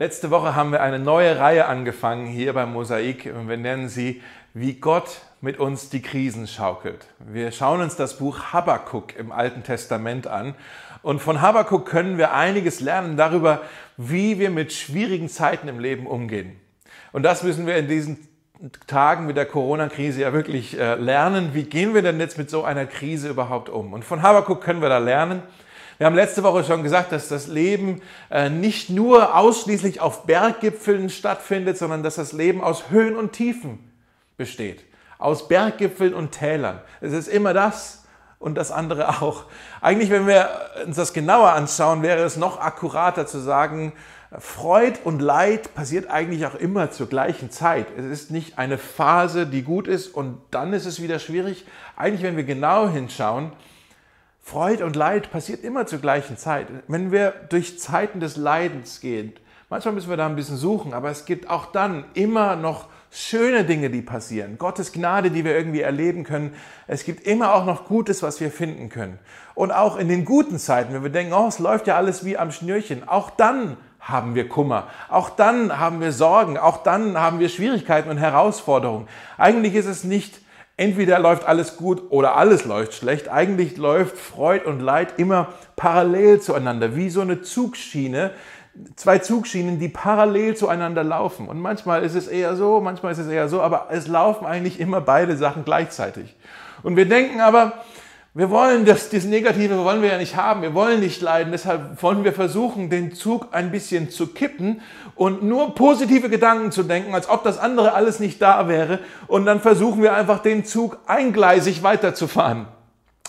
Letzte Woche haben wir eine neue Reihe angefangen hier beim Mosaik und wir nennen sie Wie Gott mit uns die Krisen schaukelt. Wir schauen uns das Buch Habakkuk im Alten Testament an und von Habakkuk können wir einiges lernen darüber, wie wir mit schwierigen Zeiten im Leben umgehen. Und das müssen wir in diesen Tagen mit der Corona-Krise ja wirklich äh, lernen. Wie gehen wir denn jetzt mit so einer Krise überhaupt um? Und von Habakkuk können wir da lernen. Wir haben letzte Woche schon gesagt, dass das Leben äh, nicht nur ausschließlich auf Berggipfeln stattfindet, sondern dass das Leben aus Höhen und Tiefen besteht. Aus Berggipfeln und Tälern. Es ist immer das und das andere auch. Eigentlich, wenn wir uns das genauer anschauen, wäre es noch akkurater zu sagen, Freud und Leid passiert eigentlich auch immer zur gleichen Zeit. Es ist nicht eine Phase, die gut ist und dann ist es wieder schwierig. Eigentlich, wenn wir genau hinschauen, Freude und Leid passiert immer zur gleichen Zeit. Wenn wir durch Zeiten des Leidens gehen, manchmal müssen wir da ein bisschen suchen, aber es gibt auch dann immer noch schöne Dinge, die passieren. Gottes Gnade, die wir irgendwie erleben können. Es gibt immer auch noch Gutes, was wir finden können. Und auch in den guten Zeiten, wenn wir denken, oh, es läuft ja alles wie am Schnürchen, auch dann haben wir Kummer. Auch dann haben wir Sorgen. Auch dann haben wir Schwierigkeiten und Herausforderungen. Eigentlich ist es nicht entweder läuft alles gut oder alles läuft schlecht. Eigentlich läuft Freud und Leid immer parallel zueinander, wie so eine Zugschiene. Zwei Zugschienen, die parallel zueinander laufen. Und manchmal ist es eher so, manchmal ist es eher so, aber es laufen eigentlich immer beide Sachen gleichzeitig. Und wir denken aber, wir wollen das, das Negative wollen wir ja nicht haben. Wir wollen nicht leiden. Deshalb wollen wir versuchen, den Zug ein bisschen zu kippen und nur positive Gedanken zu denken, als ob das andere alles nicht da wäre. Und dann versuchen wir einfach, den Zug eingleisig weiterzufahren.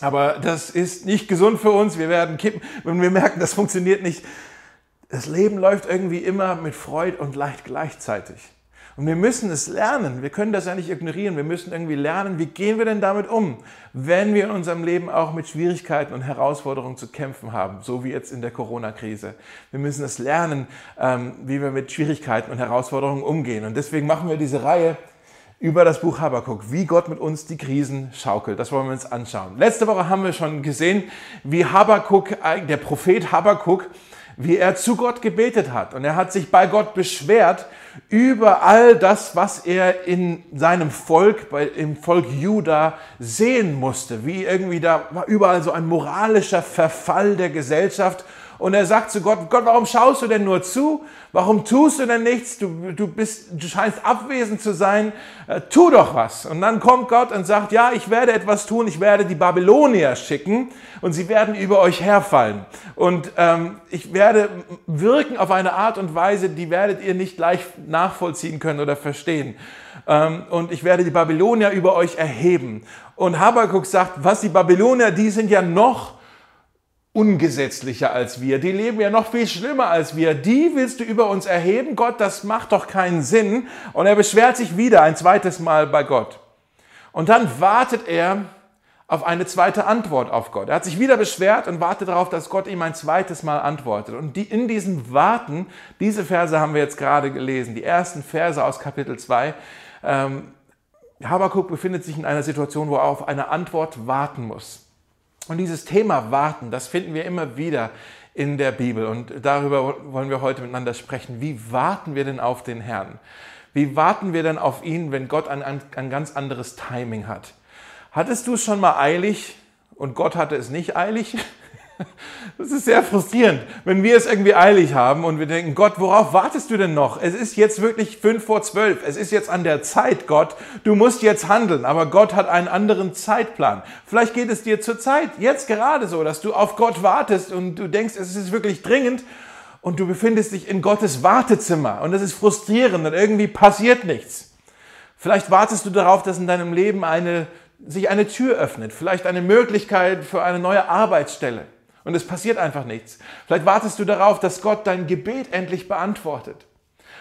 Aber das ist nicht gesund für uns. Wir werden kippen, wenn wir merken, das funktioniert nicht. Das Leben läuft irgendwie immer mit Freude und Leid gleichzeitig. Und wir müssen es lernen. Wir können das ja nicht ignorieren. Wir müssen irgendwie lernen, wie gehen wir denn damit um, wenn wir in unserem Leben auch mit Schwierigkeiten und Herausforderungen zu kämpfen haben, so wie jetzt in der Corona-Krise. Wir müssen es lernen, ähm, wie wir mit Schwierigkeiten und Herausforderungen umgehen. Und deswegen machen wir diese Reihe über das Buch Habakkuk, wie Gott mit uns die Krisen schaukelt. Das wollen wir uns anschauen. Letzte Woche haben wir schon gesehen, wie Habakkuk, der Prophet Habakkuk, wie er zu Gott gebetet hat. Und er hat sich bei Gott beschwert über all das, was er in seinem Volk, im Volk Juda sehen musste. Wie irgendwie da war überall so ein moralischer Verfall der Gesellschaft und er sagt zu Gott, Gott, warum schaust du denn nur zu? Warum tust du denn nichts? Du, du, bist, du scheinst abwesend zu sein. Äh, tu doch was. Und dann kommt Gott und sagt, ja, ich werde etwas tun. Ich werde die Babylonier schicken und sie werden über euch herfallen. Und ähm, ich werde wirken auf eine Art und Weise, die werdet ihr nicht gleich nachvollziehen können oder verstehen. Ähm, und ich werde die Babylonier über euch erheben. Und Habakkuk sagt, was die Babylonier, die sind ja noch ungesetzlicher als wir, die leben ja noch viel schlimmer als wir, die willst du über uns erheben, Gott, das macht doch keinen Sinn. Und er beschwert sich wieder ein zweites Mal bei Gott. Und dann wartet er auf eine zweite Antwort auf Gott. Er hat sich wieder beschwert und wartet darauf, dass Gott ihm ein zweites Mal antwortet. Und die, in diesem Warten, diese Verse haben wir jetzt gerade gelesen, die ersten Verse aus Kapitel 2, ähm, Habakkuk befindet sich in einer Situation, wo er auf eine Antwort warten muss. Und dieses Thema Warten, das finden wir immer wieder in der Bibel. Und darüber wollen wir heute miteinander sprechen. Wie warten wir denn auf den Herrn? Wie warten wir denn auf ihn, wenn Gott ein, ein, ein ganz anderes Timing hat? Hattest du es schon mal eilig und Gott hatte es nicht eilig? Das ist sehr frustrierend, wenn wir es irgendwie eilig haben und wir denken, Gott, worauf wartest du denn noch? Es ist jetzt wirklich fünf vor zwölf. Es ist jetzt an der Zeit, Gott. Du musst jetzt handeln. Aber Gott hat einen anderen Zeitplan. Vielleicht geht es dir zur Zeit, jetzt gerade so, dass du auf Gott wartest und du denkst, es ist wirklich dringend und du befindest dich in Gottes Wartezimmer und es ist frustrierend und irgendwie passiert nichts. Vielleicht wartest du darauf, dass in deinem Leben eine, sich eine Tür öffnet, vielleicht eine Möglichkeit für eine neue Arbeitsstelle. Und es passiert einfach nichts. Vielleicht wartest du darauf, dass Gott dein Gebet endlich beantwortet.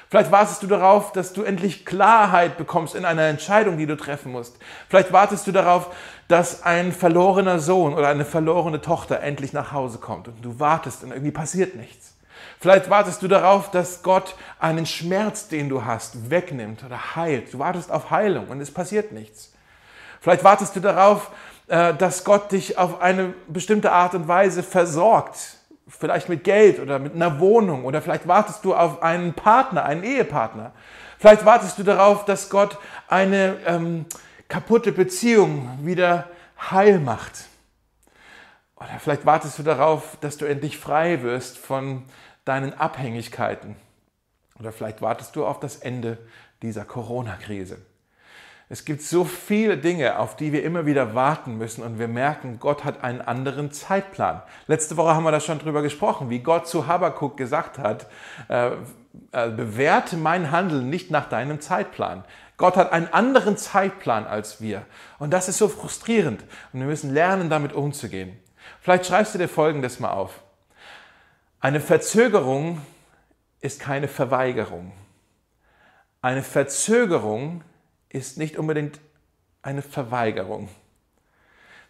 Vielleicht wartest du darauf, dass du endlich Klarheit bekommst in einer Entscheidung, die du treffen musst. Vielleicht wartest du darauf, dass ein verlorener Sohn oder eine verlorene Tochter endlich nach Hause kommt und du wartest und irgendwie passiert nichts. Vielleicht wartest du darauf, dass Gott einen Schmerz, den du hast, wegnimmt oder heilt. Du wartest auf Heilung und es passiert nichts. Vielleicht wartest du darauf, dass Gott dich auf eine bestimmte Art und Weise versorgt. vielleicht mit Geld oder mit einer Wohnung oder vielleicht wartest du auf einen Partner, einen Ehepartner. Vielleicht wartest du darauf, dass Gott eine ähm, kaputte Beziehung wieder heil macht. Oder vielleicht wartest du darauf, dass du endlich frei wirst von deinen Abhängigkeiten. Oder vielleicht wartest du auf das Ende dieser Corona-Krise. Es gibt so viele Dinge, auf die wir immer wieder warten müssen und wir merken, Gott hat einen anderen Zeitplan. Letzte Woche haben wir da schon drüber gesprochen, wie Gott zu Habakuk gesagt hat, äh, äh, bewerte mein Handeln nicht nach deinem Zeitplan. Gott hat einen anderen Zeitplan als wir. Und das ist so frustrierend. Und wir müssen lernen, damit umzugehen. Vielleicht schreibst du dir Folgendes mal auf. Eine Verzögerung ist keine Verweigerung. Eine Verzögerung ist nicht unbedingt eine Verweigerung.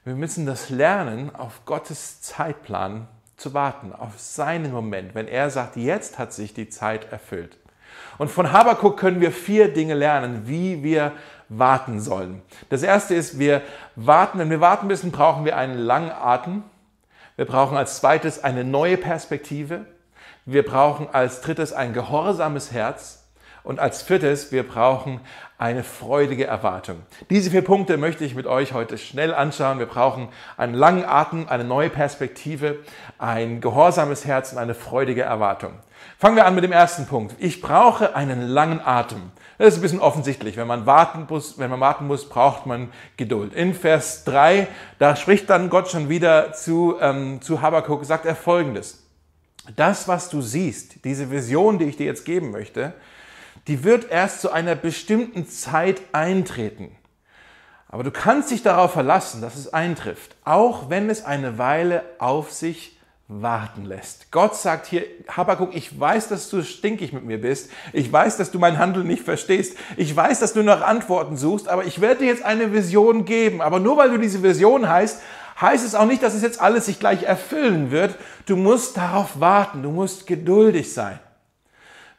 Wir müssen das lernen, auf Gottes Zeitplan zu warten, auf seinen Moment, wenn er sagt, jetzt hat sich die Zeit erfüllt. Und von Habakuk können wir vier Dinge lernen, wie wir warten sollen. Das erste ist, wir warten, wenn wir warten müssen, brauchen wir einen langen Atem. Wir brauchen als zweites eine neue Perspektive. Wir brauchen als drittes ein gehorsames Herz. Und als viertes, wir brauchen eine freudige Erwartung. Diese vier Punkte möchte ich mit euch heute schnell anschauen. Wir brauchen einen langen Atem, eine neue Perspektive, ein gehorsames Herz und eine freudige Erwartung. Fangen wir an mit dem ersten Punkt. Ich brauche einen langen Atem. Das ist ein bisschen offensichtlich. Wenn man warten muss, wenn man warten muss braucht man Geduld. In Vers 3, da spricht dann Gott schon wieder zu, ähm, zu Habakkuk, sagt er folgendes. Das, was du siehst, diese Vision, die ich dir jetzt geben möchte, die wird erst zu einer bestimmten Zeit eintreten. Aber du kannst dich darauf verlassen, dass es eintrifft, auch wenn es eine Weile auf sich warten lässt. Gott sagt hier, Habakkuk, ich weiß, dass du stinkig mit mir bist. Ich weiß, dass du mein Handeln nicht verstehst. Ich weiß, dass du nach Antworten suchst, aber ich werde dir jetzt eine Vision geben. Aber nur weil du diese Vision heißt, heißt es auch nicht, dass es jetzt alles sich gleich erfüllen wird. Du musst darauf warten. Du musst geduldig sein.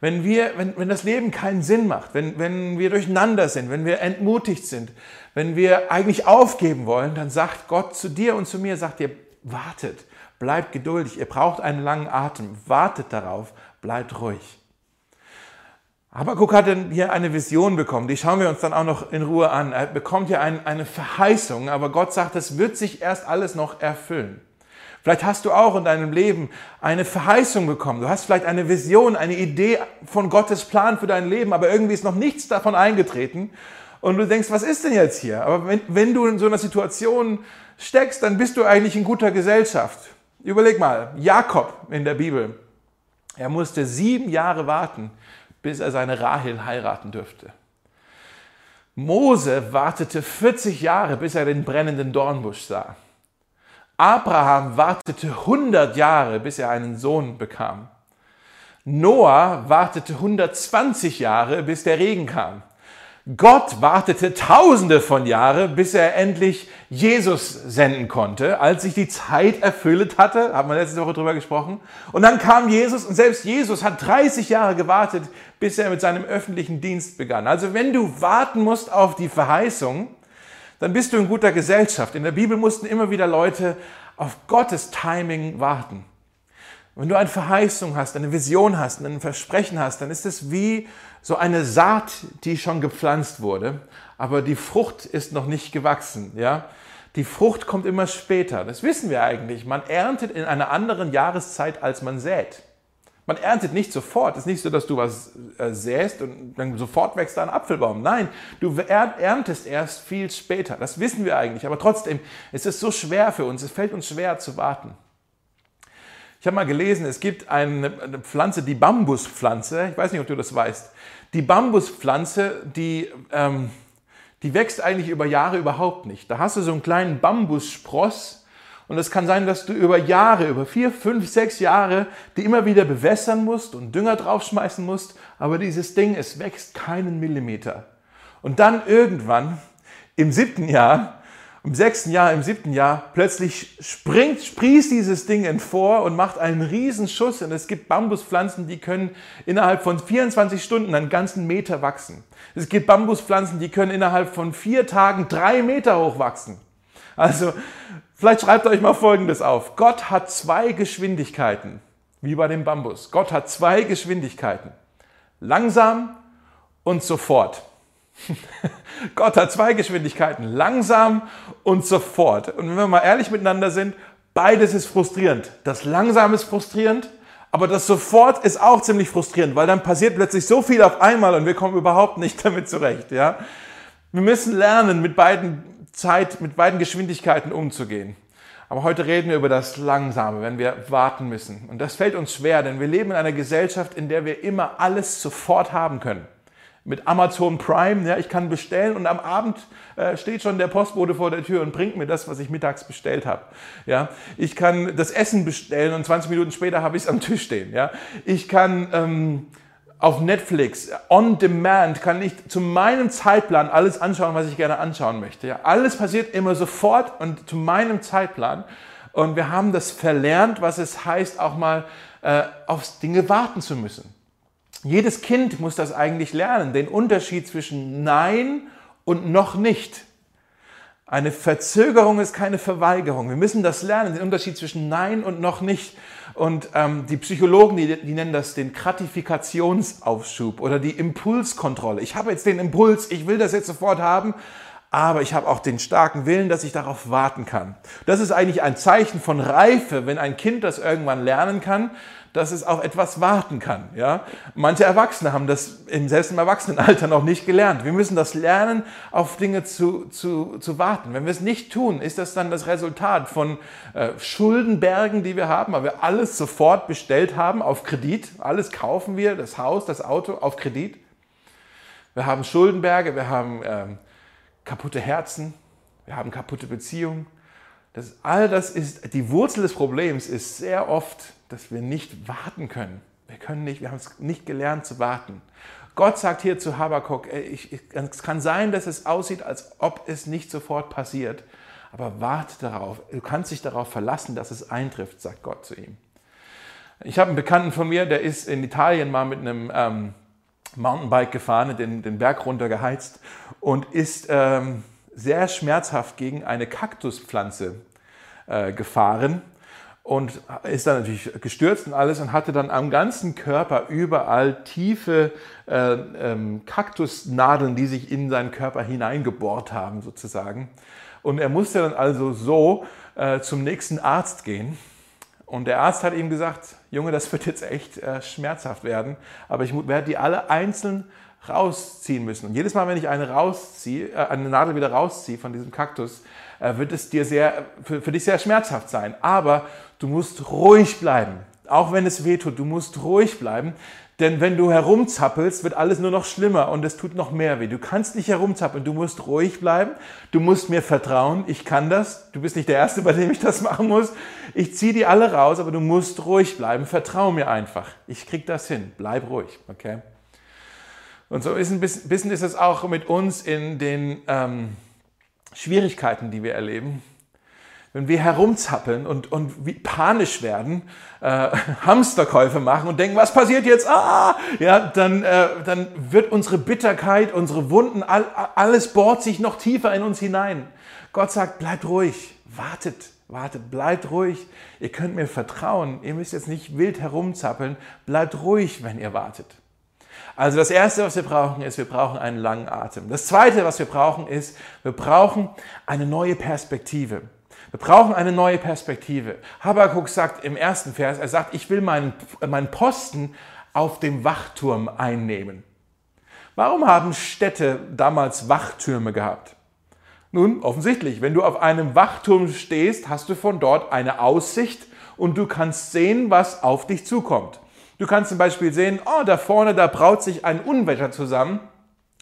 Wenn, wir, wenn, wenn das Leben keinen Sinn macht, wenn, wenn wir durcheinander sind, wenn wir entmutigt sind, wenn wir eigentlich aufgeben wollen, dann sagt Gott zu dir und zu mir, sagt dir, wartet, bleibt geduldig, ihr braucht einen langen Atem, wartet darauf, bleibt ruhig. Habakuk hat hier eine Vision bekommen, die schauen wir uns dann auch noch in Ruhe an. Er bekommt hier ein, eine Verheißung, aber Gott sagt, es wird sich erst alles noch erfüllen. Vielleicht hast du auch in deinem Leben eine Verheißung bekommen. Du hast vielleicht eine Vision, eine Idee von Gottes Plan für dein Leben, aber irgendwie ist noch nichts davon eingetreten. Und du denkst, was ist denn jetzt hier? Aber wenn, wenn du in so einer Situation steckst, dann bist du eigentlich in guter Gesellschaft. Überleg mal, Jakob in der Bibel, er musste sieben Jahre warten, bis er seine Rahel heiraten dürfte. Mose wartete 40 Jahre, bis er den brennenden Dornbusch sah. Abraham wartete 100 Jahre, bis er einen Sohn bekam. Noah wartete 120 Jahre, bis der Regen kam. Gott wartete tausende von Jahren, bis er endlich Jesus senden konnte, als sich die Zeit erfüllt hatte, haben wir letzte Woche drüber gesprochen. Und dann kam Jesus und selbst Jesus hat 30 Jahre gewartet, bis er mit seinem öffentlichen Dienst begann. Also wenn du warten musst auf die Verheißung, dann bist du in guter Gesellschaft. In der Bibel mussten immer wieder Leute auf Gottes Timing warten. Wenn du eine Verheißung hast, eine Vision hast, ein Versprechen hast, dann ist es wie so eine Saat, die schon gepflanzt wurde, aber die Frucht ist noch nicht gewachsen, ja? Die Frucht kommt immer später. Das wissen wir eigentlich. Man erntet in einer anderen Jahreszeit, als man sät. Man erntet nicht sofort. Es ist nicht so, dass du was äh, säst und dann sofort wächst da ein Apfelbaum. Nein, du erntest erst viel später. Das wissen wir eigentlich. Aber trotzdem ist es so schwer für uns. Es fällt uns schwer zu warten. Ich habe mal gelesen, es gibt eine Pflanze, die Bambuspflanze. Ich weiß nicht, ob du das weißt. Die Bambuspflanze, die, ähm, die wächst eigentlich über Jahre überhaupt nicht. Da hast du so einen kleinen Bambusspross und es kann sein, dass du über Jahre, über vier, fünf, sechs Jahre, die immer wieder bewässern musst und Dünger draufschmeißen musst, aber dieses Ding, es wächst keinen Millimeter. Und dann irgendwann im siebten Jahr, im sechsten Jahr, im siebten Jahr, plötzlich springt, sprießt dieses Ding empor und macht einen riesen Schuss. Und es gibt Bambuspflanzen, die können innerhalb von 24 Stunden einen ganzen Meter wachsen. Es gibt Bambuspflanzen, die können innerhalb von vier Tagen drei Meter hoch wachsen. Also, vielleicht schreibt euch mal Folgendes auf. Gott hat zwei Geschwindigkeiten, wie bei dem Bambus. Gott hat zwei Geschwindigkeiten. Langsam und sofort. Gott hat zwei Geschwindigkeiten, langsam und sofort. Und wenn wir mal ehrlich miteinander sind, beides ist frustrierend. Das langsam ist frustrierend, aber das sofort ist auch ziemlich frustrierend, weil dann passiert plötzlich so viel auf einmal und wir kommen überhaupt nicht damit zurecht. Ja? Wir müssen lernen, mit beiden Zeit, mit beiden Geschwindigkeiten umzugehen. Aber heute reden wir über das Langsame, wenn wir warten müssen. Und das fällt uns schwer, denn wir leben in einer Gesellschaft, in der wir immer alles sofort haben können mit Amazon Prime. Ja, ich kann bestellen und am Abend äh, steht schon der Postbote vor der Tür und bringt mir das, was ich mittags bestellt habe. Ja, ich kann das Essen bestellen und 20 Minuten später habe ich es am Tisch stehen. Ja, ich kann ähm, auf Netflix on demand kann ich zu meinem Zeitplan alles anschauen, was ich gerne anschauen möchte. Ja, alles passiert immer sofort und zu meinem Zeitplan. Und wir haben das verlernt, was es heißt, auch mal äh, auf Dinge warten zu müssen. Jedes Kind muss das eigentlich lernen, den Unterschied zwischen Nein und noch nicht. Eine Verzögerung ist keine Verweigerung. Wir müssen das lernen, den Unterschied zwischen Nein und noch nicht. Und ähm, die Psychologen, die, die nennen das den Gratifikationsaufschub oder die Impulskontrolle. Ich habe jetzt den Impuls, ich will das jetzt sofort haben, aber ich habe auch den starken Willen, dass ich darauf warten kann. Das ist eigentlich ein Zeichen von Reife, wenn ein Kind das irgendwann lernen kann, dass es auf etwas warten kann. Ja? Manche Erwachsene haben das im, selbst im Erwachsenenalter noch nicht gelernt. Wir müssen das lernen, auf Dinge zu, zu, zu warten. Wenn wir es nicht tun, ist das dann das Resultat von äh, Schuldenbergen, die wir haben, weil wir alles sofort bestellt haben auf Kredit. Alles kaufen wir, das Haus, das Auto auf Kredit. Wir haben Schuldenberge, wir haben ähm, kaputte Herzen, wir haben kaputte Beziehungen. Das, all das ist, die Wurzel des Problems ist sehr oft dass wir nicht warten können. Wir können nicht, wir haben es nicht gelernt zu warten. Gott sagt hier zu Habakkuk, es kann sein, dass es aussieht, als ob es nicht sofort passiert, aber warte darauf. Du kannst dich darauf verlassen, dass es eintrifft, sagt Gott zu ihm. Ich habe einen Bekannten von mir, der ist in Italien mal mit einem ähm, Mountainbike gefahren, den, den Berg runter geheizt und ist ähm, sehr schmerzhaft gegen eine Kaktuspflanze äh, gefahren und ist dann natürlich gestürzt und alles und hatte dann am ganzen Körper überall tiefe äh, ähm, Kaktusnadeln, die sich in seinen Körper hineingebohrt haben sozusagen. Und er musste dann also so äh, zum nächsten Arzt gehen. Und der Arzt hat ihm gesagt, Junge, das wird jetzt echt äh, schmerzhaft werden, aber ich werde die alle einzeln rausziehen müssen. Und jedes Mal, wenn ich eine rausziehe, äh, eine Nadel wieder rausziehe von diesem Kaktus, äh, wird es dir sehr, für, für dich sehr schmerzhaft sein. Aber du musst ruhig bleiben. Auch wenn es weh tut, du musst ruhig bleiben. Denn wenn du herumzappelst, wird alles nur noch schlimmer und es tut noch mehr weh. Du kannst nicht herumzappeln, du musst ruhig bleiben. Du musst mir vertrauen, ich kann das. Du bist nicht der Erste, bei dem ich das machen muss. Ich ziehe die alle raus, aber du musst ruhig bleiben. Vertrau mir einfach. Ich krieg das hin. Bleib ruhig, okay? Und so ist ein bisschen ist es auch mit uns in den ähm, Schwierigkeiten, die wir erleben wenn wir herumzappeln und, und wie panisch werden, äh, Hamsterkäufe machen und denken, was passiert jetzt? Ah, ja, dann, äh, dann wird unsere Bitterkeit, unsere Wunden, all, alles bohrt sich noch tiefer in uns hinein. Gott sagt, bleibt ruhig, wartet, wartet, bleibt ruhig. Ihr könnt mir vertrauen. Ihr müsst jetzt nicht wild herumzappeln. Bleibt ruhig, wenn ihr wartet. Also das Erste, was wir brauchen, ist, wir brauchen einen langen Atem. Das Zweite, was wir brauchen, ist, wir brauchen eine neue Perspektive. Wir brauchen eine neue Perspektive. Habakkuk sagt im ersten Vers, er sagt, ich will meinen, meinen Posten auf dem Wachturm einnehmen. Warum haben Städte damals Wachtürme gehabt? Nun, offensichtlich, wenn du auf einem Wachturm stehst, hast du von dort eine Aussicht und du kannst sehen, was auf dich zukommt. Du kannst zum Beispiel sehen, oh, da vorne, da braut sich ein Unwetter zusammen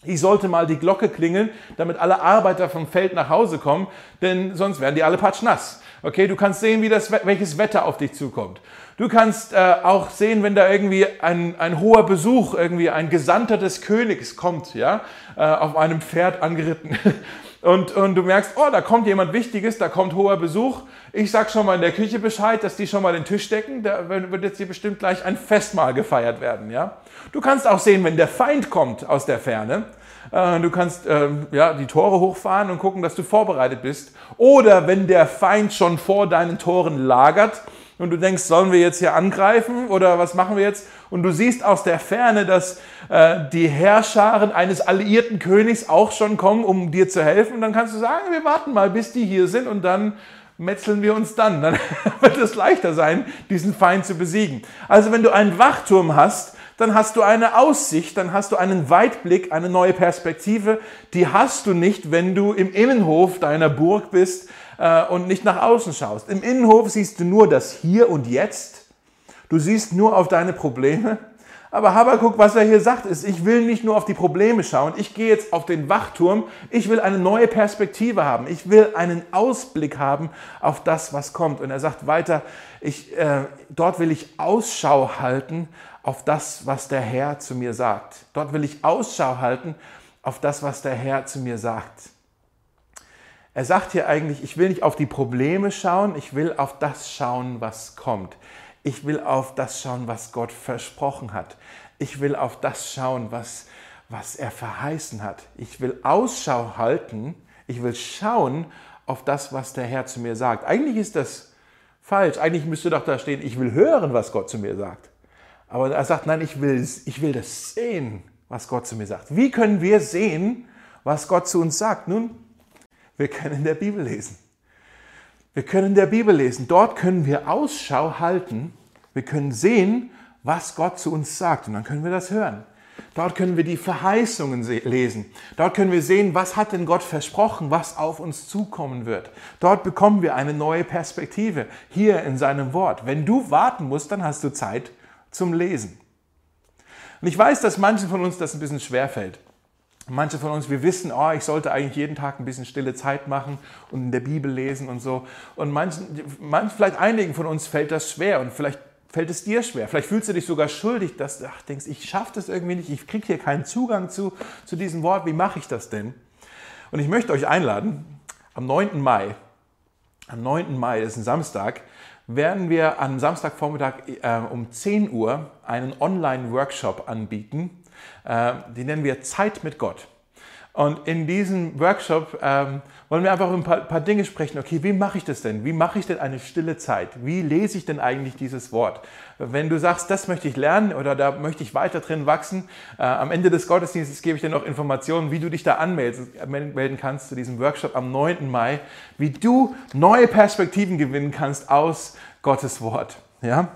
ich sollte mal die Glocke klingeln, damit alle Arbeiter vom Feld nach Hause kommen, denn sonst werden die alle patschnass. Okay, du kannst sehen, wie das, welches Wetter auf dich zukommt. Du kannst äh, auch sehen, wenn da irgendwie ein, ein hoher Besuch, irgendwie ein Gesandter des Königs kommt, ja, äh, auf einem Pferd angeritten. und, und du merkst, oh, da kommt jemand Wichtiges, da kommt hoher Besuch. Ich sag schon mal in der Küche Bescheid, dass die schon mal den Tisch decken. Da wird jetzt hier bestimmt gleich ein Festmahl gefeiert werden. Ja? Du kannst auch sehen, wenn der Feind kommt aus der Ferne. Äh, du kannst ähm, ja, die Tore hochfahren und gucken, dass du vorbereitet bist. Oder wenn der Feind schon vor deinen Toren lagert und du denkst, sollen wir jetzt hier angreifen oder was machen wir jetzt? Und du siehst aus der Ferne, dass äh, die Herrscharen eines alliierten Königs auch schon kommen, um dir zu helfen. dann kannst du sagen, wir warten mal, bis die hier sind und dann metzeln wir uns dann. Dann wird es leichter sein, diesen Feind zu besiegen. Also wenn du einen Wachturm hast, dann hast du eine Aussicht, dann hast du einen Weitblick, eine neue Perspektive. Die hast du nicht, wenn du im Innenhof deiner Burg bist äh, und nicht nach außen schaust. Im Innenhof siehst du nur das Hier und Jetzt Du siehst nur auf deine Probleme. Aber Habakkuk, was er hier sagt, ist, ich will nicht nur auf die Probleme schauen, ich gehe jetzt auf den Wachturm, ich will eine neue Perspektive haben, ich will einen Ausblick haben auf das, was kommt. Und er sagt weiter, ich, äh, dort will ich Ausschau halten auf das, was der Herr zu mir sagt. Dort will ich Ausschau halten auf das, was der Herr zu mir sagt. Er sagt hier eigentlich, ich will nicht auf die Probleme schauen, ich will auf das schauen, was kommt. Ich will auf das schauen, was Gott versprochen hat. Ich will auf das schauen, was, was er verheißen hat. Ich will Ausschau halten. Ich will schauen auf das, was der Herr zu mir sagt. Eigentlich ist das falsch. Eigentlich müsste doch da stehen, ich will hören, was Gott zu mir sagt. Aber er sagt, nein, ich will, ich will das sehen, was Gott zu mir sagt. Wie können wir sehen, was Gott zu uns sagt? Nun, wir können in der Bibel lesen. Wir können in der Bibel lesen. Dort können wir Ausschau halten. Wir können sehen, was Gott zu uns sagt. Und dann können wir das hören. Dort können wir die Verheißungen lesen. Dort können wir sehen, was hat denn Gott versprochen, was auf uns zukommen wird. Dort bekommen wir eine neue Perspektive hier in seinem Wort. Wenn du warten musst, dann hast du Zeit zum Lesen. Und ich weiß, dass manchen von uns das ein bisschen schwer fällt. Manche von uns, wir wissen, oh, ich sollte eigentlich jeden Tag ein bisschen stille Zeit machen und in der Bibel lesen und so. Und manchen, manch, vielleicht einigen von uns fällt das schwer und vielleicht fällt es dir schwer. Vielleicht fühlst du dich sogar schuldig, dass du ach, denkst, ich schaffe das irgendwie nicht, ich kriege hier keinen Zugang zu, zu diesem Wort, wie mache ich das denn? Und ich möchte euch einladen, am 9. Mai, am 9. Mai, das ist ein Samstag, werden wir am Samstagvormittag äh, um 10 Uhr einen Online-Workshop anbieten die nennen wir Zeit mit Gott. Und in diesem Workshop ähm, wollen wir einfach über ein paar, paar, Dinge sprechen. Okay, wie mache ich das denn? Wie mache ich denn eine stille Zeit? Wie lese ich denn eigentlich dieses Wort? Wenn du sagst, das möchte ich lernen oder da möchte ich weiter drin wachsen, äh, am Ende des Gottesdienstes gebe ich dir noch Informationen, wie du dich da anmelden kannst zu diesem Workshop am 9. Mai, wie du neue Perspektiven gewinnen kannst aus Gottes Wort. Ja?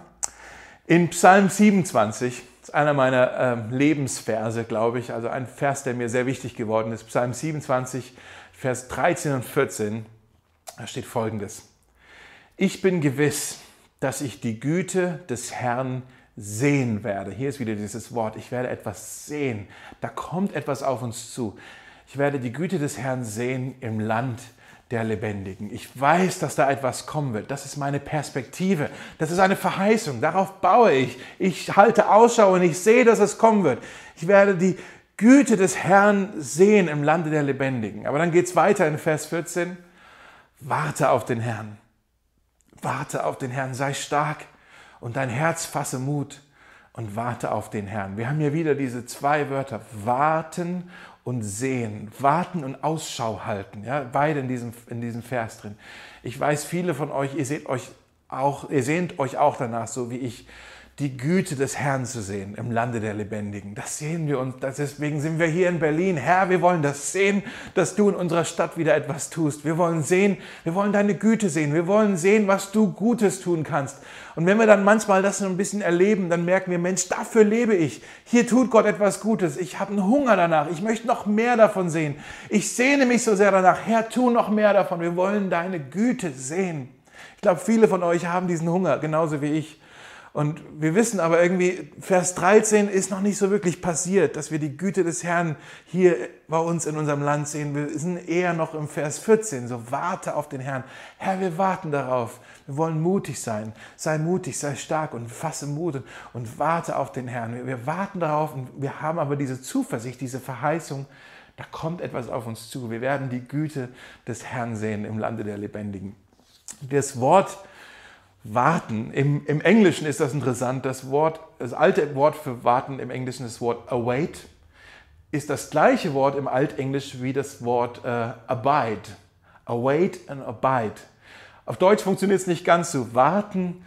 In Psalm 27 ist einer meiner ähm, Lebensverse, glaube ich, also ein Vers, der mir sehr wichtig geworden ist. Psalm 27, Vers 13 und 14, da steht folgendes. Ich bin gewiss, dass ich die Güte des Herrn sehen werde. Hier ist wieder dieses Wort, ich werde etwas sehen. Da kommt etwas auf uns zu. Ich werde die Güte des Herrn sehen im Land der Lebendigen. Ich weiß, dass da etwas kommen wird. Das ist meine Perspektive. Das ist eine Verheißung. Darauf baue ich. Ich halte Ausschau und ich sehe, dass es kommen wird. Ich werde die Güte des Herrn sehen im Lande der Lebendigen. Aber dann geht es weiter in Vers 14. Warte auf den Herrn. Warte auf den Herrn. Sei stark und dein Herz fasse Mut und warte auf den Herrn. Wir haben hier wieder diese zwei Wörter. Warten und sehen, warten und Ausschau halten. Ja, beide in diesem, in diesem Vers drin. Ich weiß, viele von euch, ihr seht euch auch, ihr sehnt euch auch danach, so wie ich, die Güte des Herrn zu sehen im Lande der Lebendigen. Das sehen wir und deswegen sind wir hier in Berlin. Herr, wir wollen das sehen, dass du in unserer Stadt wieder etwas tust. Wir wollen sehen, wir wollen deine Güte sehen. Wir wollen sehen, was du Gutes tun kannst. Und wenn wir dann manchmal das so ein bisschen erleben, dann merken wir, Mensch, dafür lebe ich. Hier tut Gott etwas Gutes. Ich habe einen Hunger danach. Ich möchte noch mehr davon sehen. Ich sehne mich so sehr danach. Herr, tu noch mehr davon. Wir wollen deine Güte sehen. Ich glaube, viele von euch haben diesen Hunger, genauso wie ich. Und wir wissen aber irgendwie, Vers 13 ist noch nicht so wirklich passiert, dass wir die Güte des Herrn hier bei uns in unserem Land sehen. Wir sind eher noch im Vers 14, so warte auf den Herrn. Herr, wir warten darauf. Wir wollen mutig sein. Sei mutig, sei stark und fasse Mut und, warte auf den Herrn. Wir warten darauf und wir haben aber diese Zuversicht, diese Verheißung, Da kommt etwas auf uns zu. Wir werden die Güte des Herrn sehen im Lande der Lebendigen. Das Wort warten, im, im Englischen ist das interessant, das Wort, das alte Wort für warten im Englischen ist das Wort await, ist das gleiche Wort im Altenglisch wie das Wort äh, abide. Await and abide. Auf Deutsch funktioniert es nicht ganz so. Warten,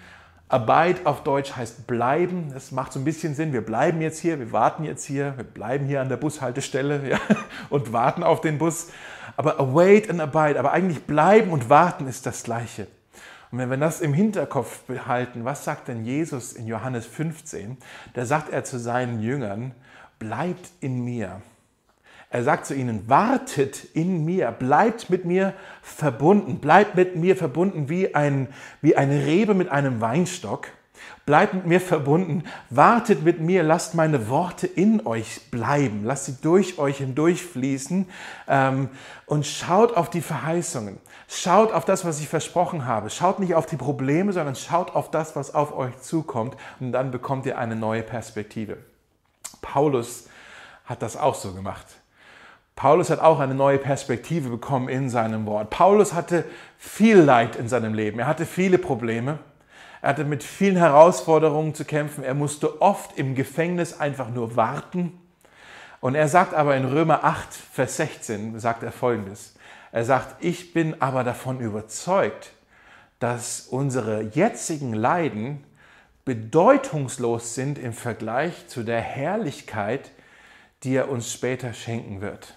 Abide auf Deutsch heißt bleiben. Das macht so ein bisschen Sinn. Wir bleiben jetzt hier, wir warten jetzt hier, wir bleiben hier an der Bushaltestelle ja, und warten auf den Bus. Aber await and abide, aber eigentlich bleiben und warten ist das Gleiche. Und wenn wir das im Hinterkopf behalten, was sagt denn Jesus in Johannes 15? Da sagt er zu seinen Jüngern, bleibt in mir er sagt zu ihnen, wartet in mir, bleibt mit mir verbunden, bleibt mit mir verbunden wie, ein, wie eine Rebe mit einem Weinstock. Bleibt mit mir verbunden, wartet mit mir, lasst meine Worte in euch bleiben, lasst sie durch euch hindurchfließen ähm, und schaut auf die Verheißungen, schaut auf das, was ich versprochen habe, schaut nicht auf die Probleme, sondern schaut auf das, was auf euch zukommt und dann bekommt ihr eine neue Perspektive. Paulus hat das auch so gemacht. Paulus hat auch eine neue Perspektive bekommen in seinem Wort. Paulus hatte viel Leid in seinem Leben. Er hatte viele Probleme. Er hatte mit vielen Herausforderungen zu kämpfen. Er musste oft im Gefängnis einfach nur warten. Und er sagt aber in Römer 8, Vers 16, sagt er folgendes. Er sagt, ich bin aber davon überzeugt, dass unsere jetzigen Leiden bedeutungslos sind im Vergleich zu der Herrlichkeit, die er uns später schenken wird.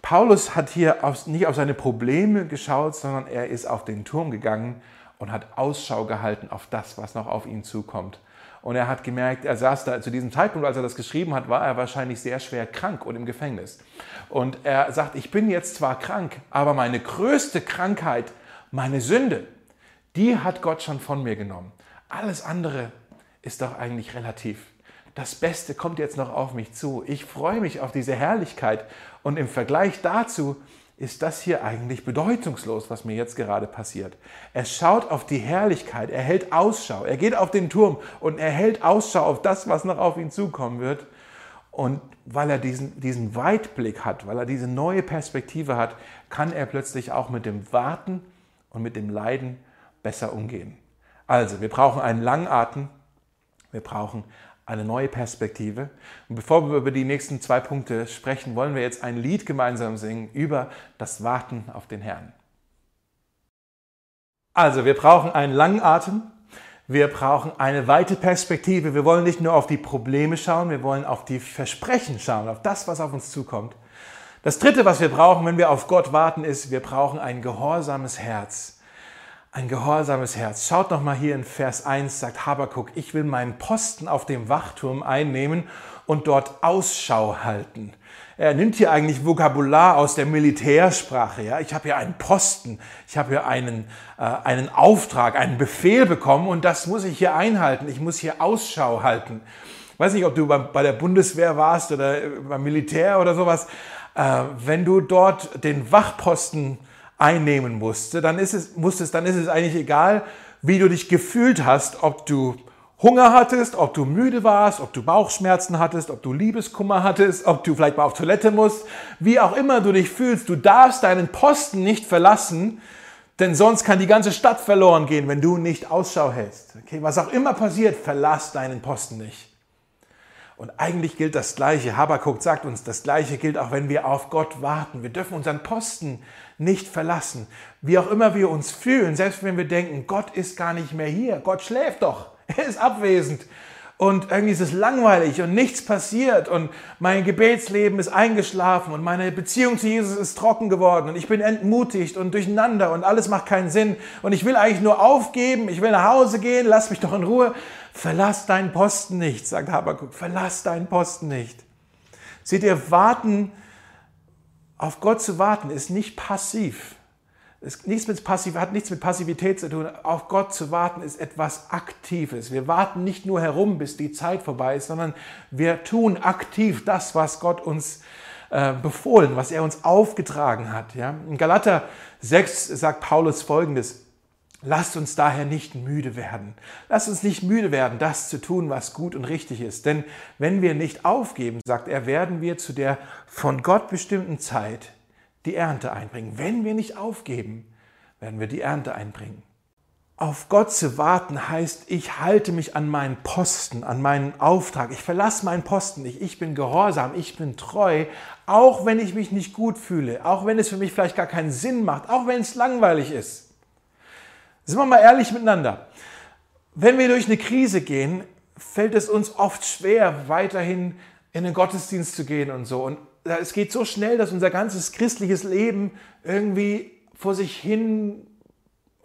Paulus hat hier nicht auf seine Probleme geschaut, sondern er ist auf den Turm gegangen und hat Ausschau gehalten auf das, was noch auf ihn zukommt. Und er hat gemerkt, er saß da zu diesem Zeitpunkt, als er das geschrieben hat, war er wahrscheinlich sehr schwer krank und im Gefängnis. Und er sagt, ich bin jetzt zwar krank, aber meine größte Krankheit, meine Sünde, die hat Gott schon von mir genommen. Alles andere ist doch eigentlich relativ das Beste kommt jetzt noch auf mich zu. Ich freue mich auf diese Herrlichkeit. Und im Vergleich dazu ist das hier eigentlich bedeutungslos, was mir jetzt gerade passiert. Er schaut auf die Herrlichkeit, er hält Ausschau, er geht auf den Turm und er hält Ausschau auf das, was noch auf ihn zukommen wird. Und weil er diesen, diesen Weitblick hat, weil er diese neue Perspektive hat, kann er plötzlich auch mit dem Warten und mit dem Leiden besser umgehen. Also, wir brauchen einen Langatmen, wir brauchen eine neue Perspektive. Und bevor wir über die nächsten zwei Punkte sprechen, wollen wir jetzt ein Lied gemeinsam singen über das Warten auf den Herrn. Also, wir brauchen einen langen Atem. Wir brauchen eine weite Perspektive. Wir wollen nicht nur auf die Probleme schauen, wir wollen auf die Versprechen schauen, auf das, was auf uns zukommt. Das Dritte, was wir brauchen, wenn wir auf Gott warten, ist, wir brauchen ein gehorsames Herz ein gehorsames Herz. Schaut noch mal hier in Vers 1, sagt Habakuk, ich will meinen Posten auf dem Wachturm einnehmen und dort Ausschau halten. Er nimmt hier eigentlich Vokabular aus der Militärsprache. Ja? Ich habe hier einen Posten, ich habe hier einen, äh, einen Auftrag, einen Befehl bekommen und das muss ich hier einhalten. Ich muss hier Ausschau halten. Ich weiß nicht, ob du bei der Bundeswehr warst oder beim Militär oder sowas. Äh, wenn du dort den Wachposten einnehmen musste, dann ist es, musstest, dann ist es eigentlich egal, wie du dich gefühlt hast, ob du Hunger hattest, ob du müde warst, ob du Bauchschmerzen hattest, ob du Liebeskummer hattest, ob du vielleicht mal auf Toilette musst, wie auch immer du dich fühlst, du darfst deinen Posten nicht verlassen, denn sonst kann die ganze Stadt verloren gehen, wenn du nicht Ausschau hältst. Okay, was auch immer passiert, verlass deinen Posten nicht. Und eigentlich gilt das Gleiche. Habakuk sagt uns, das Gleiche gilt auch, wenn wir auf Gott warten. Wir dürfen unseren Posten nicht verlassen. Wie auch immer wir uns fühlen, selbst wenn wir denken, Gott ist gar nicht mehr hier, Gott schläft doch, er ist abwesend. Und irgendwie ist es langweilig und nichts passiert und mein Gebetsleben ist eingeschlafen und meine Beziehung zu Jesus ist trocken geworden und ich bin entmutigt und durcheinander und alles macht keinen Sinn und ich will eigentlich nur aufgeben, ich will nach Hause gehen, lass mich doch in Ruhe. Verlass deinen Posten nicht, sagt Habakuk, verlass deinen Posten nicht. Seht ihr, warten auf Gott zu warten ist nicht passiv. Es nichts mit Passiv, hat nichts mit Passivität zu tun. Auf Gott zu warten ist etwas Aktives. Wir warten nicht nur herum, bis die Zeit vorbei ist, sondern wir tun aktiv das, was Gott uns äh, befohlen, was er uns aufgetragen hat. In Galater 6 sagt Paulus folgendes. Lasst uns daher nicht müde werden. Lasst uns nicht müde werden, das zu tun, was gut und richtig ist. Denn wenn wir nicht aufgeben, sagt er, werden wir zu der von Gott bestimmten Zeit die Ernte einbringen. Wenn wir nicht aufgeben, werden wir die Ernte einbringen. Auf Gott zu warten heißt, ich halte mich an meinen Posten, an meinen Auftrag. Ich verlasse meinen Posten nicht. Ich bin gehorsam, ich bin treu, auch wenn ich mich nicht gut fühle, auch wenn es für mich vielleicht gar keinen Sinn macht, auch wenn es langweilig ist. Sind wir mal ehrlich miteinander. Wenn wir durch eine Krise gehen, fällt es uns oft schwer, weiterhin in den Gottesdienst zu gehen und so. Und es geht so schnell, dass unser ganzes christliches Leben irgendwie vor sich hin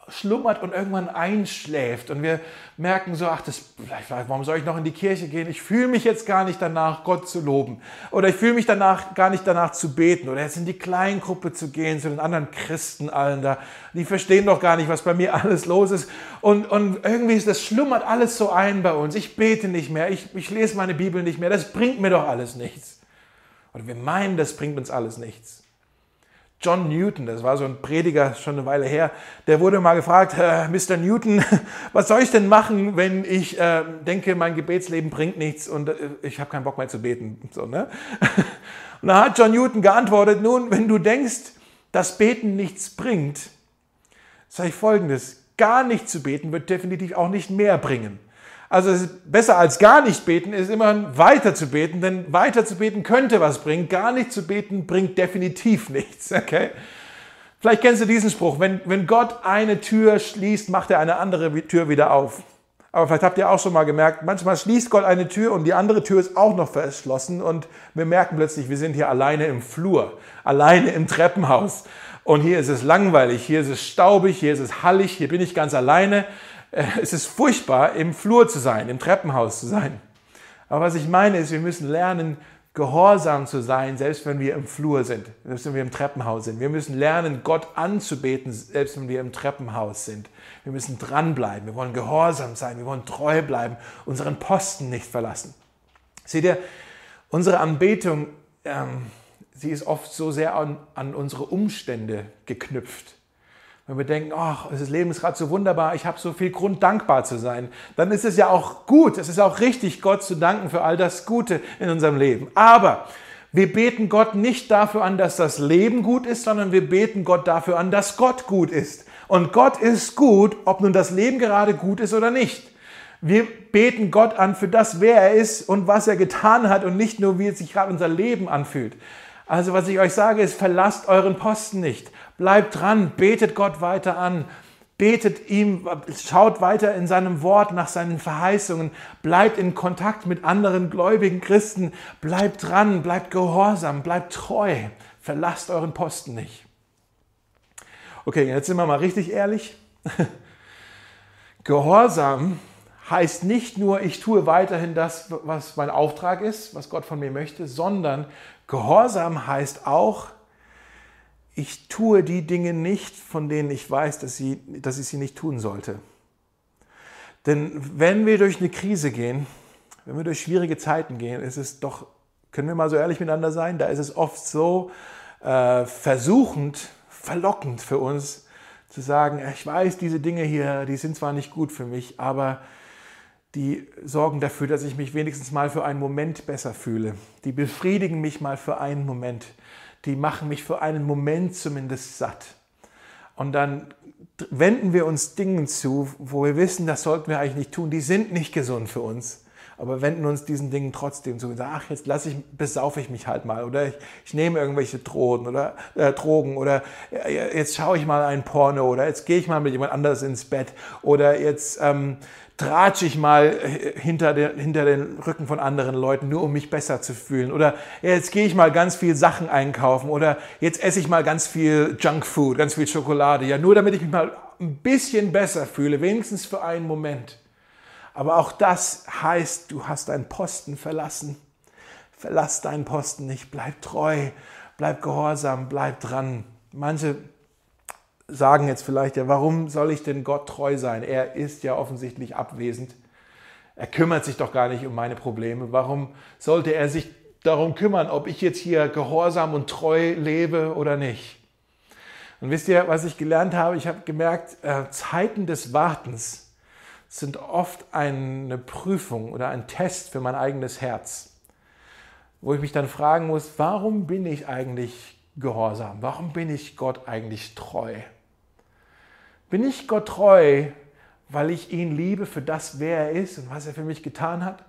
schlummert und irgendwann einschläft und wir merken so, ach, das, warum soll ich noch in die Kirche gehen? Ich fühle mich jetzt gar nicht danach, Gott zu loben oder ich fühle mich danach gar nicht danach zu beten oder jetzt in die Kleingruppe zu gehen zu den anderen Christen allen da. Die verstehen doch gar nicht, was bei mir alles los ist und, und irgendwie ist das schlummert alles so ein bei uns. Ich bete nicht mehr, ich, ich lese meine Bibel nicht mehr, das bringt mir doch alles nichts. Oder wir meinen, das bringt uns alles nichts. John Newton, das war so ein Prediger schon eine Weile her, der wurde mal gefragt, äh, Mr. Newton, was soll ich denn machen, wenn ich äh, denke, mein Gebetsleben bringt nichts und äh, ich habe keinen Bock mehr zu beten. So, ne? Und da hat John Newton geantwortet, nun, wenn du denkst, dass Beten nichts bringt, sage ich folgendes, gar nicht zu beten wird definitiv auch nicht mehr bringen. Also besser als gar nicht beten, ist immer weiter zu beten, denn weiter zu beten könnte was bringen. Gar nicht zu beten bringt definitiv nichts. Okay? Vielleicht kennst du diesen Spruch, wenn, wenn Gott eine Tür schließt, macht er eine andere Tür wieder auf. Aber vielleicht habt ihr auch schon mal gemerkt, manchmal schließt Gott eine Tür und die andere Tür ist auch noch verschlossen und wir merken plötzlich, wir sind hier alleine im Flur, alleine im Treppenhaus. Und hier ist es langweilig, hier ist es staubig, hier ist es hallig, hier bin ich ganz alleine es ist furchtbar, im Flur zu sein, im Treppenhaus zu sein. Aber was ich meine ist, wir müssen lernen, gehorsam zu sein, selbst wenn wir im Flur sind, selbst wenn wir im Treppenhaus sind. Wir müssen lernen, Gott anzubeten, selbst wenn wir im Treppenhaus sind. Wir müssen dranbleiben, wir wollen gehorsam sein, wir wollen treu bleiben, unseren Posten nicht verlassen. Seht ihr, unsere Anbetung, ähm, sie ist oft so sehr an, an unsere Umstände geknüpft. Wenn wir denken, ach, das Leben ist gerade so wunderbar, ich habe so viel Grund, dankbar zu sein, dann ist es ja auch gut, es ist auch richtig, Gott zu danken für all das Gute in unserem Leben. Aber wir beten Gott nicht dafür an, dass das Leben gut ist, sondern wir beten Gott dafür an, dass Gott gut ist. Und Gott ist gut, ob nun das Leben gerade gut ist oder nicht. Wir beten Gott an für das, wer er ist und was er getan hat und nicht nur, wie es sich gerade unser Leben anfühlt. Also was ich euch sage, ist, verlasst euren Posten nicht. Bleibt dran, betet Gott weiter an, betet ihm, schaut weiter in seinem Wort nach seinen Verheißungen, bleibt in Kontakt mit anderen gläubigen Christen, bleibt dran, bleibt gehorsam, bleibt treu, verlasst euren Posten nicht. Okay, jetzt sind wir mal richtig ehrlich. Gehorsam heißt nicht nur, ich tue weiterhin das, was mein Auftrag ist, was Gott von mir möchte, sondern Gehorsam heißt auch, ich tue die Dinge nicht, von denen ich weiß, dass, sie, dass ich sie nicht tun sollte. Denn wenn wir durch eine Krise gehen, wenn wir durch schwierige Zeiten gehen, ist es doch, können wir mal so ehrlich miteinander sein, da ist es oft so äh, versuchend, verlockend für uns zu sagen, ich weiß, diese Dinge hier, die sind zwar nicht gut für mich, aber die sorgen dafür, dass ich mich wenigstens mal für einen Moment besser fühle. Die befriedigen mich mal für einen Moment die machen mich für einen Moment zumindest satt. Und dann wenden wir uns Dingen zu, wo wir wissen, das sollten wir eigentlich nicht tun, die sind nicht gesund für uns. Aber wenden uns diesen Dingen trotzdem zu und sagen, ach, jetzt lasse ich, besaufe ich mich halt mal oder ich, ich nehme irgendwelche Drogen oder, äh, Drogen oder äh, jetzt schaue ich mal ein Porno oder jetzt gehe ich mal mit jemand anders ins Bett oder jetzt ähm, tratsche ich mal hinter den, hinter den Rücken von anderen Leuten, nur um mich besser zu fühlen. Oder jetzt gehe ich mal ganz viel Sachen einkaufen. Oder jetzt esse ich mal ganz viel Junkfood, ganz viel Schokolade. Ja, nur damit ich mich mal ein bisschen besser fühle, wenigstens für einen Moment. Aber auch das heißt, du hast deinen Posten verlassen. Verlass deinen Posten nicht. Bleib treu, bleib gehorsam, bleib dran. Manche sagen jetzt vielleicht, ja, warum soll ich denn Gott treu sein? Er ist ja offensichtlich abwesend. Er kümmert sich doch gar nicht um meine Probleme. Warum sollte er sich darum kümmern, ob ich jetzt hier gehorsam und treu lebe oder nicht? Und wisst ihr, was ich gelernt habe? Ich habe gemerkt, äh, Zeiten des Wartens sind oft eine Prüfung oder ein Test für mein eigenes Herz, wo ich mich dann fragen muss, warum bin ich eigentlich gehorsam? Warum bin ich Gott eigentlich treu? Bin ich Gott treu, weil ich ihn liebe für das, wer er ist und was er für mich getan hat?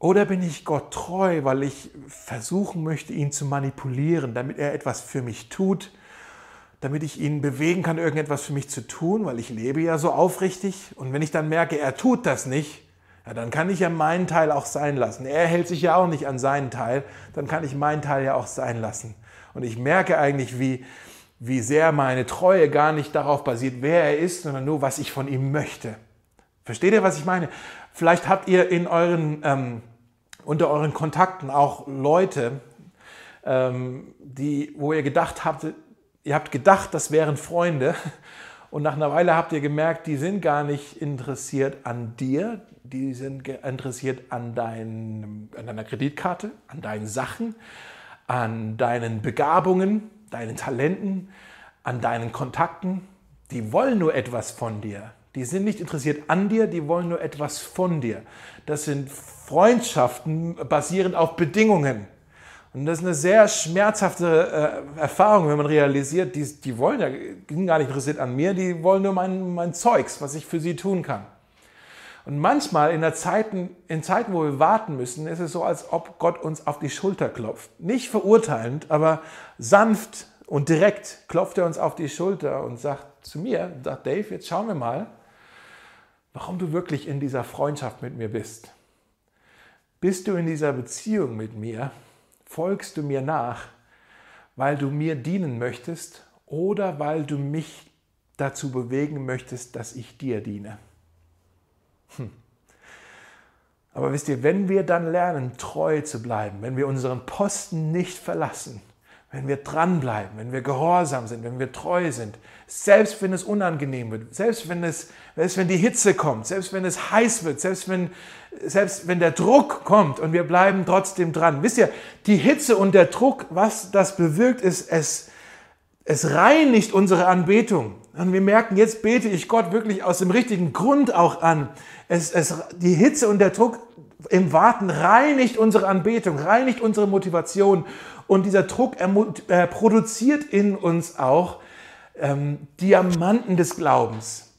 Oder bin ich Gott treu, weil ich versuchen möchte, ihn zu manipulieren, damit er etwas für mich tut, damit ich ihn bewegen kann, irgendetwas für mich zu tun, weil ich lebe ja so aufrichtig. Und wenn ich dann merke, er tut das nicht, ja, dann kann ich ja meinen Teil auch sein lassen. Er hält sich ja auch nicht an seinen Teil, dann kann ich meinen Teil ja auch sein lassen. Und ich merke eigentlich, wie, wie sehr meine Treue gar nicht darauf basiert, wer er ist, sondern nur, was ich von ihm möchte. Versteht ihr, was ich meine? Vielleicht habt ihr in euren ähm, unter euren Kontakten auch Leute, ähm, die, wo ihr gedacht habt, ihr habt gedacht, das wären Freunde und nach einer Weile habt ihr gemerkt, die sind gar nicht interessiert an dir, die sind interessiert an, dein, an deiner Kreditkarte, an deinen Sachen, an deinen Begabungen, deinen Talenten, an deinen Kontakten. Die wollen nur etwas von dir. Die sind nicht interessiert an dir, die wollen nur etwas von dir. Das sind Freundschaften basierend auf Bedingungen. Und das ist eine sehr schmerzhafte äh, Erfahrung, wenn man realisiert, die, die wollen ja, sind gar nicht interessiert an mir, die wollen nur mein, mein Zeugs, was ich für sie tun kann. Und manchmal in, Zeiten, in Zeiten, wo wir warten müssen, ist es so, als ob Gott uns auf die Schulter klopft. Nicht verurteilend, aber sanft und direkt klopft er uns auf die Schulter und sagt zu mir, sagt Dave, jetzt schauen wir mal, warum du wirklich in dieser Freundschaft mit mir bist. Bist du in dieser Beziehung mit mir? Folgst du mir nach, weil du mir dienen möchtest oder weil du mich dazu bewegen möchtest, dass ich dir diene? Hm. Aber wisst ihr, wenn wir dann lernen, treu zu bleiben, wenn wir unseren Posten nicht verlassen, wenn wir dranbleiben, wenn wir gehorsam sind, wenn wir treu sind, selbst wenn es unangenehm wird, selbst wenn, es, selbst wenn die Hitze kommt, selbst wenn es heiß wird, selbst wenn, selbst wenn der Druck kommt und wir bleiben trotzdem dran. Wisst ihr, die Hitze und der Druck, was das bewirkt, ist, es, es reinigt unsere Anbetung. Und wir merken, jetzt bete ich Gott wirklich aus dem richtigen Grund auch an. Es, es, die Hitze und der Druck im Warten reinigt unsere Anbetung, reinigt unsere Motivation. Und dieser Druck er, produziert in uns auch ähm, Diamanten des Glaubens.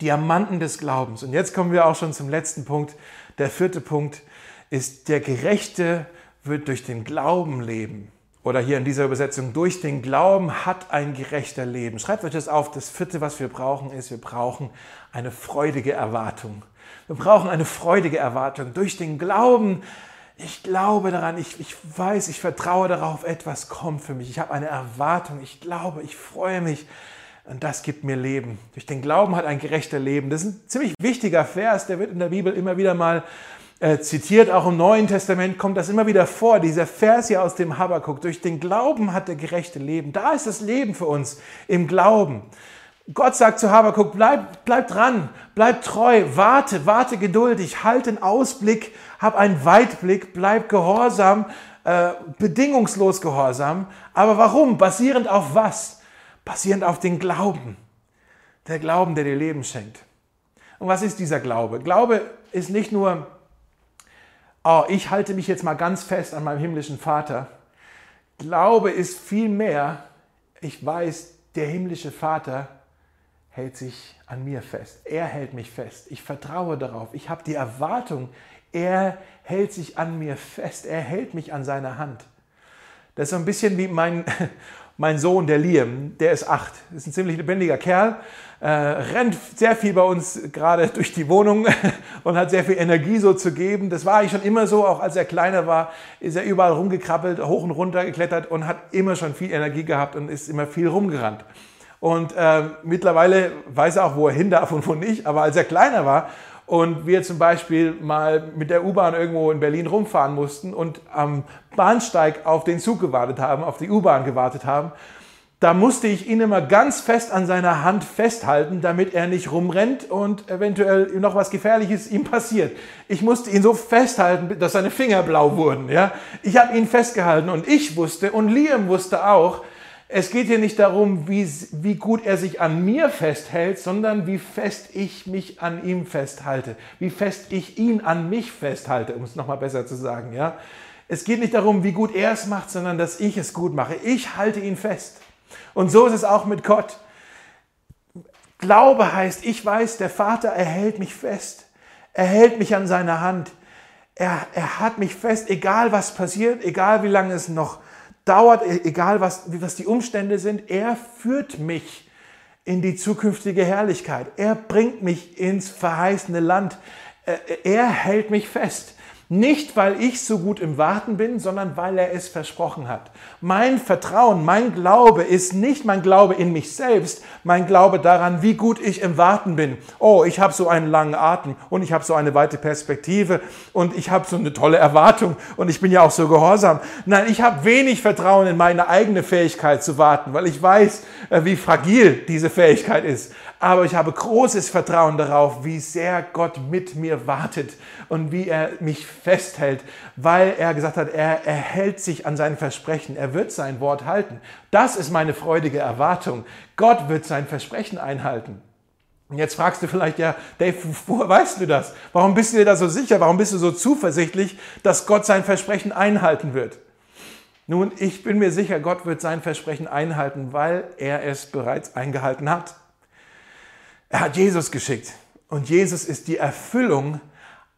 Diamanten des Glaubens. Und jetzt kommen wir auch schon zum letzten Punkt. Der vierte Punkt ist, der Gerechte wird durch den Glauben leben. Oder hier in dieser Übersetzung, durch den Glauben hat ein gerechter Leben. Schreibt euch das auf. Das vierte, was wir brauchen, ist, wir brauchen eine freudige Erwartung. Wir brauchen eine freudige Erwartung. Durch den Glauben ich glaube daran, ich, ich weiß, ich vertraue darauf, etwas kommt für mich. Ich habe eine Erwartung, ich glaube, ich freue mich und das gibt mir Leben. Durch den Glauben hat ein gerechter Leben. Das ist ein ziemlich wichtiger Vers, der wird in der Bibel immer wieder mal äh, zitiert. Auch im Neuen Testament kommt das immer wieder vor, dieser Vers hier aus dem Habakkuk. Durch den Glauben hat der gerechte Leben. Da ist das Leben für uns, im Glauben. Gott sagt zu Habakuk, bleib, bleib dran, bleib treu, warte, warte geduldig, halt den Ausblick, hab einen Weitblick, bleib gehorsam, äh, bedingungslos gehorsam. Aber warum? Basierend auf was? Basierend auf den Glauben. Der Glauben, der dir Leben schenkt. Und was ist dieser Glaube? Glaube ist nicht nur, oh, ich halte mich jetzt mal ganz fest an meinem himmlischen Vater. Glaube ist vielmehr, ich weiß, der himmlische Vater hält sich an mir fest. Er hält mich fest. Ich vertraue darauf. Ich habe die Erwartung, er hält sich an mir fest. Er hält mich an seiner Hand. Das ist so ein bisschen wie mein, mein Sohn, der Liam, der ist acht. Ist ein ziemlich lebendiger Kerl, äh, rennt sehr viel bei uns gerade durch die Wohnung und hat sehr viel Energie so zu geben. Das war eigentlich schon immer so, auch als er kleiner war, ist er überall rumgekrabbelt, hoch und runter geklettert und hat immer schon viel Energie gehabt und ist immer viel rumgerannt. Und äh, mittlerweile weiß er auch, wo er hin darf und wo nicht. Aber als er kleiner war und wir zum Beispiel mal mit der U-Bahn irgendwo in Berlin rumfahren mussten und am Bahnsteig auf den Zug gewartet haben, auf die U-Bahn gewartet haben, da musste ich ihn immer ganz fest an seiner Hand festhalten, damit er nicht rumrennt und eventuell noch was Gefährliches ihm passiert. Ich musste ihn so festhalten, dass seine Finger blau wurden. Ja? Ich habe ihn festgehalten und ich wusste und Liam wusste auch, Es geht hier nicht darum, wie, wie gut er sich an mir festhält, sondern wie fest ich mich an ihm festhalte, wie fest ich ihn an mich festhalte, um es nochmal besser zu sagen. Ja? Es geht nicht darum, wie gut er es macht, sondern dass ich es gut mache. Ich halte ihn fest. Und so ist es auch mit Gott. Glaube heißt, ich weiß, der Vater erhält mich fest. Er hält mich an seiner Hand. Er, er hat mich fest, egal was passiert, egal wie lange es noch dauert, e-, egal was, was die Umstände sind, er führt mich in die zukünftige Herrlichkeit. Er bringt mich ins verheißene Land. Er hält mich fest. Nicht, weil ich so gut im Warten bin, sondern weil er es versprochen hat. Mein Vertrauen, mein Glaube ist nicht mein Glaube in mich selbst, mein Glaube daran, wie gut ich im Warten bin. Oh, ich habe so einen langen Atem und ich habe so eine weite Perspektive und ich habe so eine tolle Erwartung und ich bin ja auch so gehorsam. Nein, ich habe wenig Vertrauen in meine eigene Fähigkeit zu warten, weil ich weiß, äh, wie fragil diese Fähigkeit ist. Aber ich habe großes Vertrauen darauf, wie sehr Gott mit mir wartet und wie er mich festhält, weil er gesagt hat, er, er hält sich an sein Versprechen, er wird sein Wort halten. Das ist meine freudige Erwartung. Gott wird sein Versprechen einhalten. Und jetzt fragst du vielleicht, ja, Dave, woher weißt du das? Warum bist du dir da so sicher? Warum bist du so zuversichtlich, dass Gott sein Versprechen einhalten wird? Nun, ich bin mir sicher, Gott wird sein Versprechen einhalten, weil er es bereits eingehalten hat. Er hat Jesus geschickt und Jesus ist die Erfüllung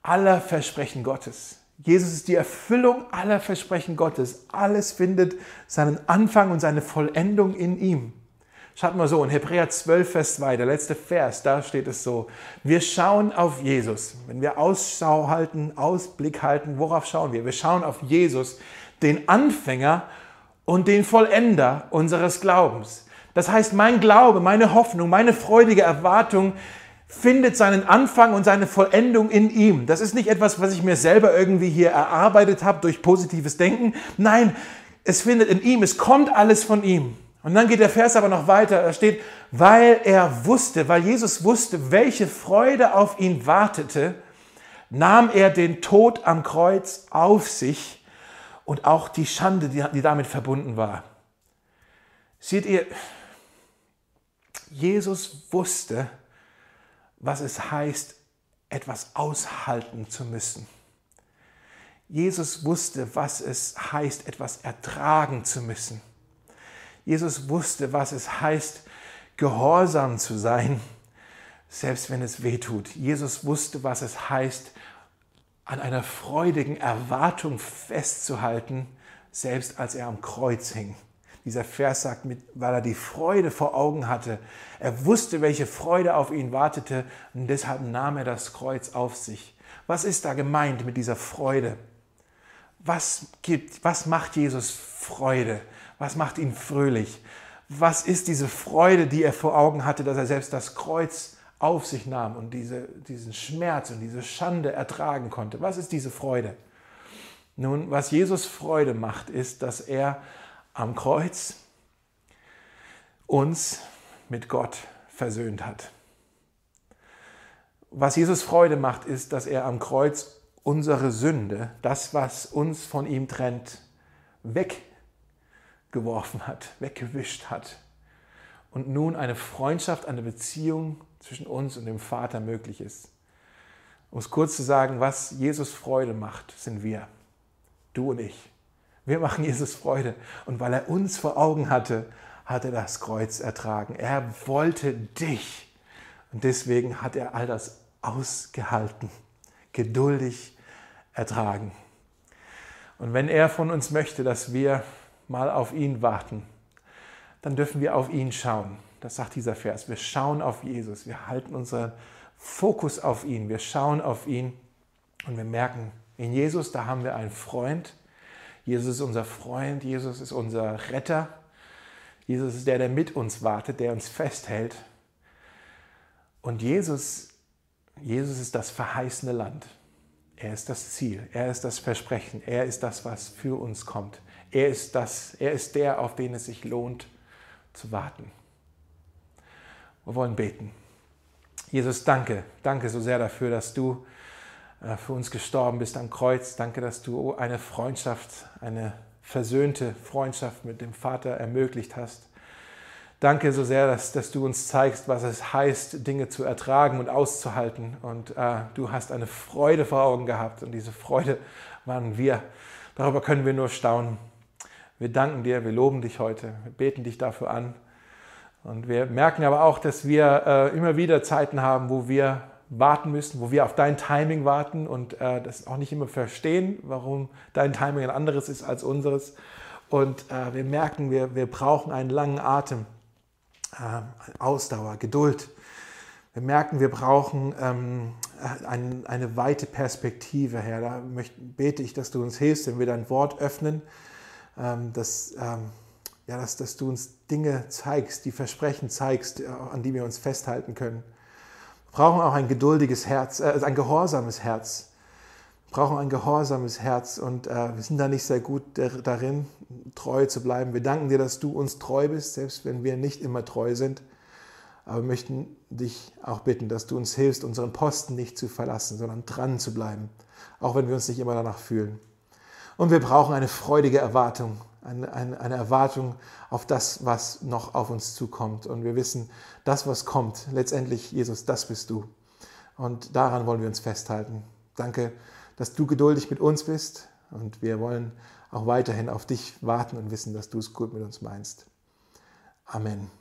aller Versprechen Gottes. Jesus ist die Erfüllung aller Versprechen Gottes. Alles findet seinen Anfang und seine Vollendung in ihm. Schaut mal so, in Hebräer 12, Vers 2, der letzte Vers, da steht es so. Wir schauen auf Jesus. Wenn wir Ausschau halten, Ausblick halten, worauf schauen wir? Wir schauen auf Jesus, den Anfänger und den Vollender unseres Glaubens. Das heißt, mein Glaube, meine Hoffnung, meine freudige Erwartung findet seinen Anfang und seine Vollendung in ihm. Das ist nicht etwas, was ich mir selber irgendwie hier erarbeitet habe durch positives Denken. Nein, es findet in ihm, es kommt alles von ihm. Und dann geht der Vers aber noch weiter. Da steht, weil er wusste, weil Jesus wusste, welche Freude auf ihn wartete, nahm er den Tod am Kreuz auf sich und auch die Schande, die damit verbunden war. Seht ihr, Jesus wusste, was es heißt, etwas aushalten zu müssen. Jesus wusste, was es heißt, etwas ertragen zu müssen. Jesus wusste, was es heißt, gehorsam zu sein, selbst wenn es weh tut. Jesus wusste, was es heißt, an einer freudigen Erwartung festzuhalten, selbst als er am Kreuz hing. Dieser Vers sagt, weil er die Freude vor Augen hatte. Er wusste, welche Freude auf ihn wartete und deshalb nahm er das Kreuz auf sich. Was ist da gemeint mit dieser Freude? Was gibt, was macht Jesus Freude? Was macht ihn fröhlich? Was ist diese Freude, die er vor Augen hatte, dass er selbst das Kreuz auf sich nahm und diese, diesen Schmerz und diese Schande ertragen konnte? Was ist diese Freude? Nun, was Jesus Freude macht, ist, dass er am Kreuz uns mit Gott versöhnt hat. Was Jesus Freude macht, ist, dass er am Kreuz unsere Sünde, das, was uns von ihm trennt, weggeworfen hat, weggewischt hat. Und nun eine Freundschaft, eine Beziehung zwischen uns und dem Vater möglich ist. Um es kurz zu sagen, was Jesus Freude macht, sind wir, du und ich. Wir machen Jesus Freude. Und weil er uns vor Augen hatte, hat er das Kreuz ertragen. Er wollte dich. Und deswegen hat er all das ausgehalten, geduldig ertragen. Und wenn er von uns möchte, dass wir mal auf ihn warten, dann dürfen wir auf ihn schauen. Das sagt dieser Vers. Wir schauen auf Jesus. Wir halten unseren Fokus auf ihn. Wir schauen auf ihn und wir merken, in Jesus, da haben wir einen Freund, Jesus ist unser Freund, Jesus ist unser Retter. Jesus ist der, der mit uns wartet, der uns festhält. Und Jesus, Jesus ist das verheißene Land. Er ist das Ziel, er ist das Versprechen, er ist das, was für uns kommt. Er ist, das, er ist der, auf den es sich lohnt zu warten. Wir wollen beten. Jesus, danke, danke so sehr dafür, dass du für uns gestorben bist am Kreuz. Danke, dass du eine Freundschaft, eine versöhnte Freundschaft mit dem Vater ermöglicht hast. Danke so sehr, dass, dass du uns zeigst, was es heißt, Dinge zu ertragen und auszuhalten. Und äh, du hast eine Freude vor Augen gehabt und diese Freude waren wir. Darüber können wir nur staunen. Wir danken dir, wir loben dich heute, wir beten dich dafür an. Und wir merken aber auch, dass wir äh, immer wieder Zeiten haben, wo wir warten müssen, wo wir auf dein Timing warten und äh, das auch nicht immer verstehen, warum dein Timing ein anderes ist als unseres. Und äh, wir merken, wir, wir brauchen einen langen Atem äh, Ausdauer, Geduld. Wir merken, wir brauchen ähm, ein, eine weite Perspektive, Herr. Da möchte, bete ich, dass du uns hilfst, wenn wir dein Wort öffnen, ähm, dass, ähm, ja, dass, dass du uns Dinge zeigst, die Versprechen zeigst, äh, an die wir uns festhalten können. Brauchen auch ein geduldiges Herz, äh, ein gehorsames Herz brauchen ein gehorsames Herz und äh, wir sind da nicht sehr gut darin, treu zu bleiben. Wir danken dir, dass du uns treu bist, selbst wenn wir nicht immer treu sind. Aber wir möchten dich auch bitten, dass du uns hilfst, unseren Posten nicht zu verlassen, sondern dran zu bleiben, auch wenn wir uns nicht immer danach fühlen. Und wir brauchen eine freudige Erwartung, eine, eine, eine Erwartung auf das, was noch auf uns zukommt. Und wir wissen, das, was kommt, letztendlich, Jesus, das bist du. Und daran wollen wir uns festhalten. Danke dass du geduldig mit uns bist und wir wollen auch weiterhin auf dich warten und wissen, dass du es gut mit uns meinst. Amen.